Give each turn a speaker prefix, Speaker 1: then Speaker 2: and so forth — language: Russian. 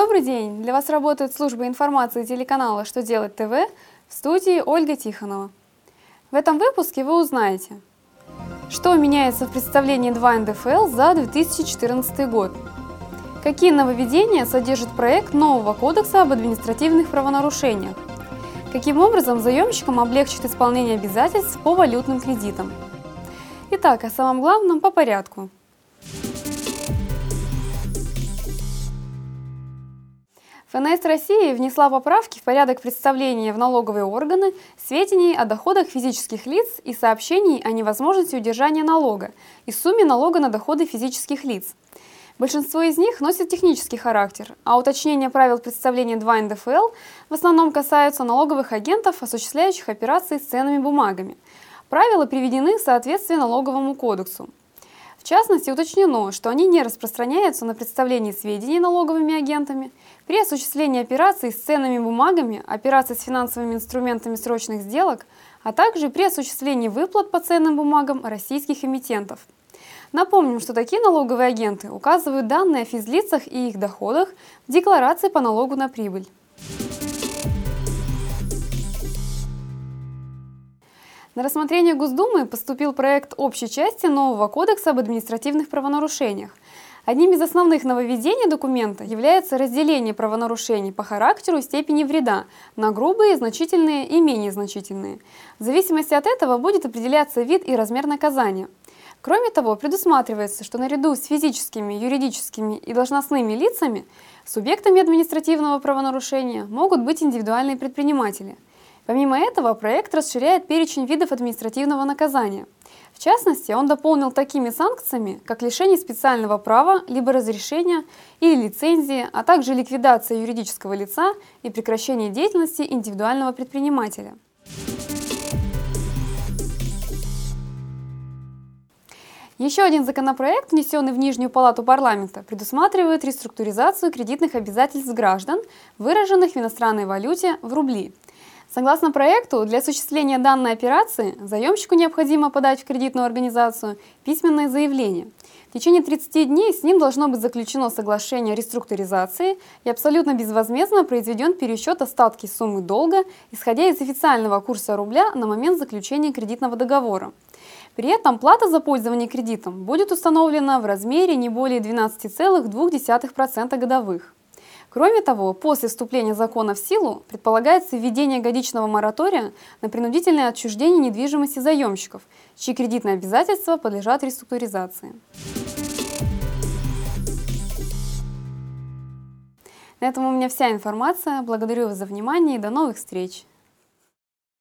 Speaker 1: Добрый день! Для вас работает служба информации телеканала «Что делать ТВ» в студии Ольга Тихонова. В этом выпуске вы узнаете, что меняется в представлении 2 НДФЛ за 2014 год, какие нововведения содержит проект нового кодекса об административных правонарушениях, каким образом заемщикам облегчит исполнение обязательств по валютным кредитам. Итак, о самом главном по порядку – ФНС России внесла поправки в порядок представления в налоговые органы сведений о доходах физических лиц и сообщений о невозможности удержания налога и сумме налога на доходы физических лиц. Большинство из них носят технический характер, а уточнение правил представления 2 НДФЛ в основном касаются налоговых агентов, осуществляющих операции с ценными бумагами. Правила приведены в соответствии налоговому кодексу. В частности, уточнено, что они не распространяются на представление сведений налоговыми агентами, при осуществлении операций с ценными бумагами, операций с финансовыми инструментами срочных сделок, а также при осуществлении выплат по ценным бумагам российских эмитентов. Напомним, что такие налоговые агенты указывают данные о физлицах и их доходах в декларации по налогу на прибыль. На рассмотрение Госдумы поступил проект общей части нового кодекса об административных правонарушениях. Одним из основных нововведений документа является разделение правонарушений по характеру и степени вреда на грубые, значительные и менее значительные. В зависимости от этого будет определяться вид и размер наказания. Кроме того, предусматривается, что наряду с физическими, юридическими и должностными лицами субъектами административного правонарушения могут быть индивидуальные предприниматели – Помимо этого, проект расширяет перечень видов административного наказания. В частности, он дополнил такими санкциями, как лишение специального права, либо разрешения или лицензии, а также ликвидация юридического лица и прекращение деятельности индивидуального предпринимателя. Еще один законопроект, внесенный в Нижнюю палату парламента, предусматривает реструктуризацию кредитных обязательств граждан, выраженных в иностранной валюте в рубли – Согласно проекту, для осуществления данной операции заемщику необходимо подать в кредитную организацию письменное заявление. В течение 30 дней с ним должно быть заключено соглашение о реструктуризации и абсолютно безвозмездно произведен пересчет остатки суммы долга, исходя из официального курса рубля на момент заключения кредитного договора. При этом плата за пользование кредитом будет установлена в размере не более 12,2% годовых. Кроме того, после вступления закона в силу предполагается введение годичного моратория на принудительное отчуждение недвижимости заемщиков, чьи кредитные обязательства подлежат реструктуризации. На этом у меня вся информация. Благодарю вас за внимание и до новых встреч!